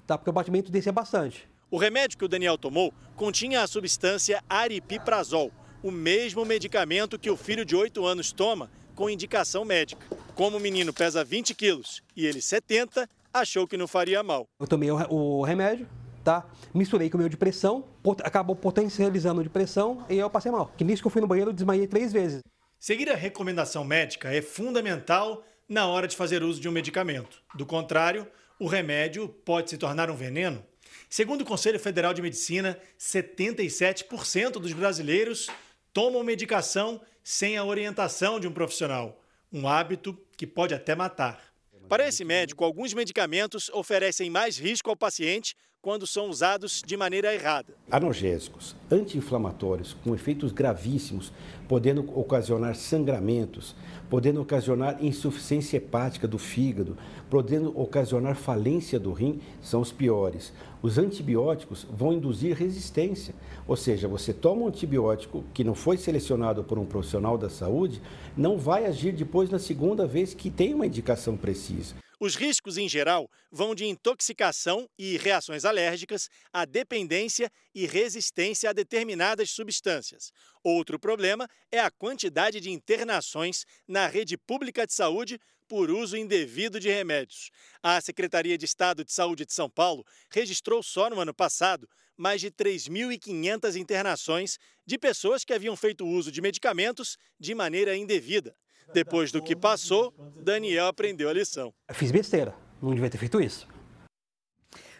tá, porque o batimento descia bastante. O remédio que o Daniel tomou continha a substância aripiprazol, o mesmo medicamento que o filho de 8 anos toma com indicação médica. Como o menino pesa 20 quilos e ele 70, achou que não faria mal. Eu tomei o, remédio, tá? Misturei com o meu de pressão, acabou potencializando de pressão e eu passei mal. Que nisso que eu fui no banheiro, desmaiei três vezes. Seguir a recomendação médica é fundamental na hora de fazer uso de um medicamento. Do contrário, o remédio pode se tornar um veneno. Segundo o Conselho Federal de Medicina, 77% dos brasileiros tomam medicação sem a orientação de um profissional, um hábito que pode até matar. Para esse médico, alguns medicamentos oferecem mais risco ao paciente quando são usados de maneira errada. Analgésicos, anti-inflamatórios com efeitos gravíssimos, podendo ocasionar sangramentos, podendo ocasionar insuficiência hepática do fígado, podendo ocasionar falência do rim, são os piores. Os antibióticos vão induzir resistência, ou seja, você toma um antibiótico que não foi selecionado por um profissional da saúde, não vai agir depois na segunda vez que tem uma indicação precisa. Os riscos, em geral, vão de intoxicação e reações alérgicas a dependência e resistência a determinadas substâncias. Outro problema é a quantidade de internações na rede pública de saúde por uso indevido de remédios. A Secretaria de Estado de Saúde de São Paulo registrou só no ano passado mais de 3.500 internações de pessoas que haviam feito uso de medicamentos de maneira indevida. Depois do que passou, Daniel aprendeu a lição. fiz besteira, não devia ter feito isso.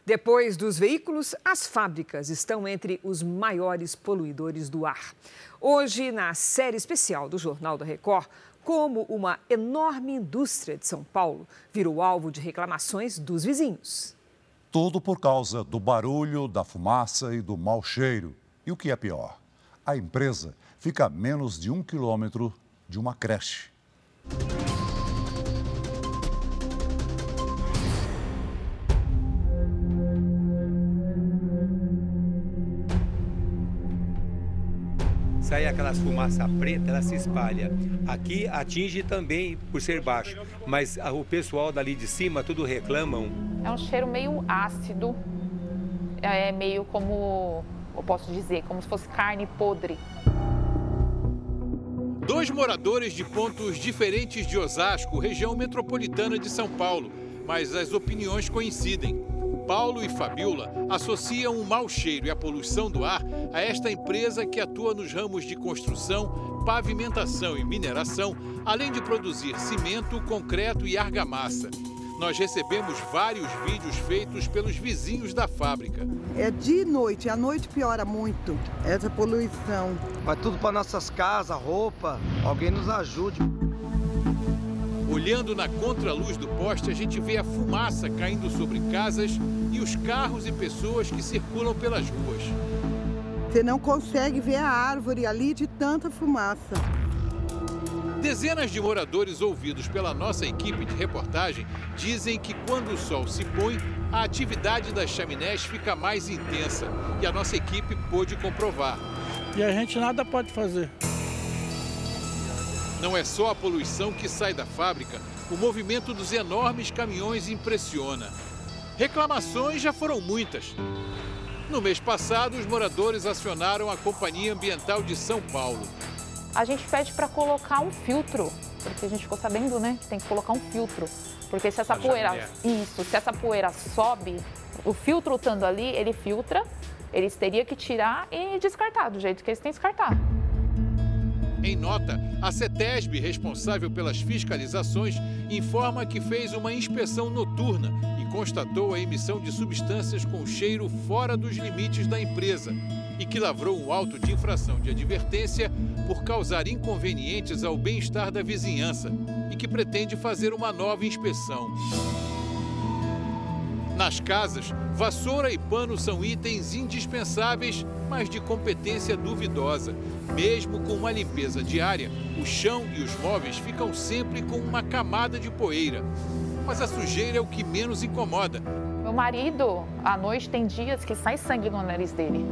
Depois dos veículos, as fábricas estão entre os maiores poluidores do ar. Hoje, na série especial do Jornal da Record, como uma enorme indústria de São Paulo virou alvo de reclamações dos vizinhos. Tudo por causa do barulho, da fumaça e do mau cheiro. E o que é pior? A empresa fica a menos de um quilômetro de uma creche. Sai aquelas fumaça preta, ela se espalha. Aqui atinge também por ser baixo, mas o pessoal dali de cima tudo reclamam. É um cheiro meio ácido, é meio como, eu posso dizer, como se fosse carne podre. Dois moradores de pontos diferentes de Osasco, região metropolitana de São Paulo, mas as opiniões coincidem. Paulo e Fabiola associam o mau cheiro e a poluição do ar a esta empresa que atua nos ramos de construção, pavimentação e mineração, além de produzir cimento, concreto e argamassa. Nós recebemos vários vídeos feitos pelos vizinhos da fábrica. É de noite, à noite piora muito essa poluição. Vai tudo para nossas casas, roupa. Alguém nos ajude. Olhando na contraluz do poste, a gente vê a fumaça caindo sobre casas e os carros e pessoas que circulam pelas ruas. Você não consegue ver a árvore ali de tanta fumaça. Dezenas de moradores ouvidos pela nossa equipe de reportagem dizem que quando o sol se põe, a atividade das chaminés fica mais intensa e a nossa equipe pôde comprovar. E a gente nada pode fazer. Não é só a poluição que sai da fábrica, o movimento dos enormes caminhões impressiona. Reclamações já foram muitas. No mês passado, os moradores acionaram a Companhia Ambiental de São Paulo. A gente pede para colocar um filtro, porque a gente ficou sabendo, né, que tem que colocar um filtro. Porque se essa poeira, isso, se essa poeira sobe, o filtro estando ali, ele filtra, eles teriam que tirar e descartar do jeito que eles têm que descartar. Em nota, a CETESB, responsável pelas fiscalizações, informa que fez uma inspeção noturna e constatou a emissão de substâncias com cheiro fora dos limites da empresa e que lavrou um auto de infração de advertência por causar inconvenientes ao bem-estar da vizinhança e que pretende fazer uma nova inspeção. Nas casas, vassoura e pano são itens indispensáveis, mas de competência duvidosa. Mesmo com uma limpeza diária, o chão e os móveis ficam sempre com uma camada de poeira. Mas a sujeira é o que menos incomoda. Meu marido, à noite, tem dias que sai sangue no nariz dele.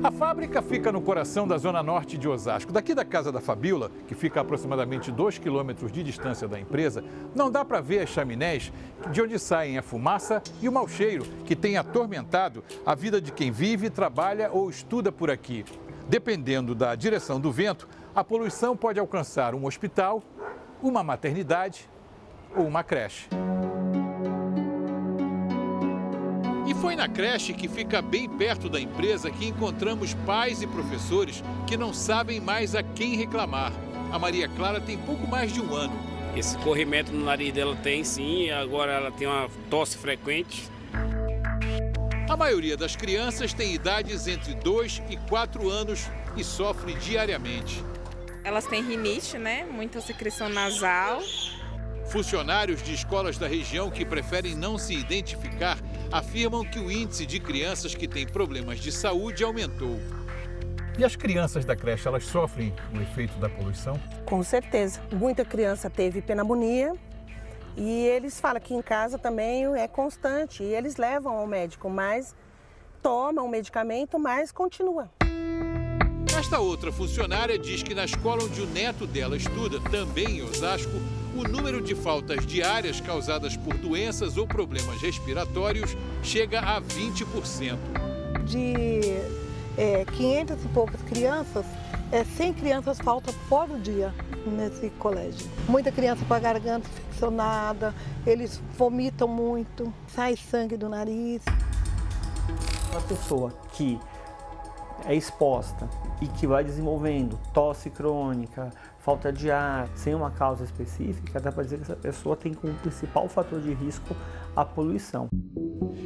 A fábrica fica no coração da zona norte de Osasco. Daqui da casa da Fabiola, que fica a aproximadamente 2 quilômetros de distância da empresa, não dá para ver as chaminés de onde saem a fumaça e o mau cheiro que tem atormentado a vida de quem vive, trabalha ou estuda por aqui. Dependendo da direção do vento, a poluição pode alcançar um hospital, uma maternidade ou uma creche. Foi na creche que fica bem perto da empresa que encontramos pais e professores que não sabem mais a quem reclamar. A Maria Clara tem pouco mais de um ano. Esse corrimento no nariz dela tem sim, agora ela tem uma tosse frequente. A maioria das crianças tem idades entre 2 e 4 anos e sofre diariamente. Elas têm rinite, né? Muita secreção nasal. Funcionários de escolas da região que preferem não se identificar afirmam que o índice de crianças que têm problemas de saúde aumentou. E as crianças da creche, elas sofrem o efeito da poluição? Com certeza. Muita criança teve pneumonia e eles falam que em casa também é constante e eles levam ao médico, mas tomam o medicamento, mas continua. Esta outra funcionária diz que na escola onde o neto dela estuda, também em Osasco, o número de faltas diárias causadas por doenças ou problemas respiratórios chega a 20%. De é, 500 e poucas crianças, é, 100 crianças faltam por dia nesse colégio. Muita criança com a garganta infeccionada, eles vomitam muito, sai sangue do nariz. Uma pessoa que é exposta e que vai desenvolvendo tosse crônica, falta de ar, sem uma causa específica, dá para dizer que essa pessoa tem como principal fator de risco a poluição.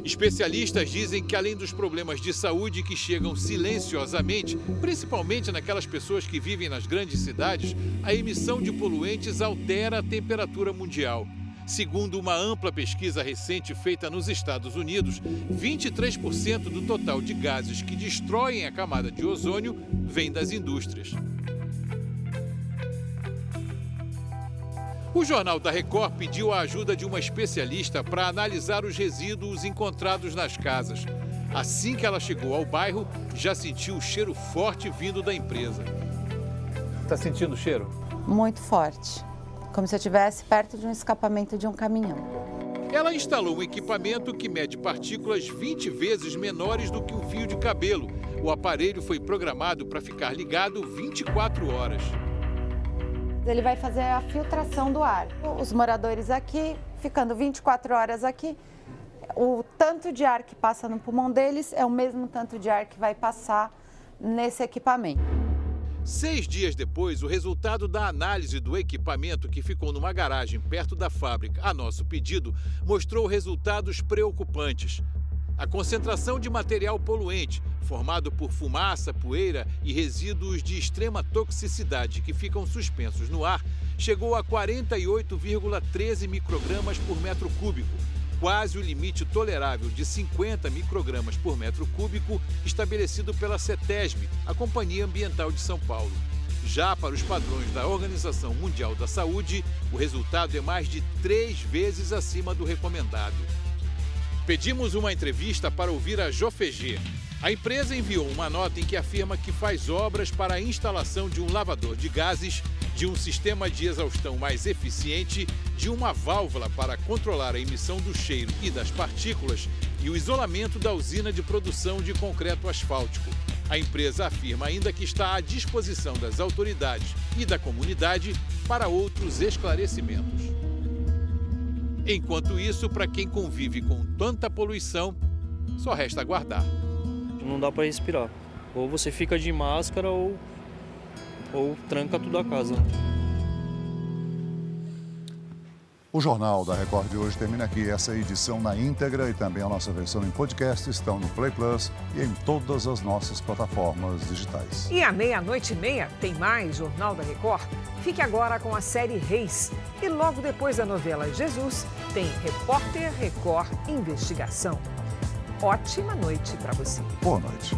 Especialistas dizem que, além dos problemas de saúde que chegam silenciosamente, principalmente naquelas pessoas que vivem nas grandes cidades, a emissão de poluentes altera a temperatura mundial. Segundo uma ampla pesquisa recente feita nos Estados Unidos, 23% do total de gases que destroem a camada de ozônio vem das indústrias. O Jornal da Record pediu a ajuda de uma especialista para analisar os resíduos encontrados nas casas. Assim que ela chegou ao bairro, já sentiu o cheiro forte vindo da empresa. Está sentindo o cheiro? Muito forte, como se eu estivesse perto de um escapamento de um caminhão. Ela instalou um equipamento que mede partículas 20 vezes menores do que um fio de cabelo. O aparelho foi programado para ficar ligado 24 horas. Ele vai fazer a filtração do ar. Os moradores aqui, ficando 24 horas aqui, o tanto de ar que passa no pulmão deles é o mesmo tanto de ar que vai passar nesse equipamento. Seis dias depois, o resultado da análise do equipamento que ficou numa garagem perto da fábrica, a nosso pedido, mostrou resultados preocupantes. A concentração de material poluente, formado por fumaça, poeira e resíduos de extrema toxicidade que ficam suspensos no ar, chegou a 48,13 microgramas por metro cúbico, quase o limite tolerável de 50 microgramas por metro cúbico estabelecido pela CETESB, a Companhia Ambiental de São Paulo. Já para os padrões da Organização Mundial da Saúde, o resultado é mais de três vezes acima do recomendado. Pedimos uma entrevista para ouvir a Jofeg. A empresa enviou uma nota em que afirma que faz obras para a instalação de um lavador de gases, de um sistema de exaustão mais eficiente, de uma válvula para controlar a emissão do cheiro e das partículas e o isolamento da usina de produção de concreto asfáltico. A empresa afirma ainda que está à disposição das autoridades e da comunidade para outros esclarecimentos. Enquanto isso, para quem convive com tanta poluição, só resta aguardar. Não dá para respirar. Ou você fica de máscara ou, ou tranca tudo a casa. O Jornal da Record de hoje termina aqui. Essa edição na íntegra e também a nossa versão em podcast estão no Play Plus e em todas as nossas plataformas digitais. E à meia-noite e meia tem mais Jornal da Record. Fique agora com a série Reis. E logo depois da novela Jesus, tem Repórter Record Investigação. Ótima noite para você. Boa noite.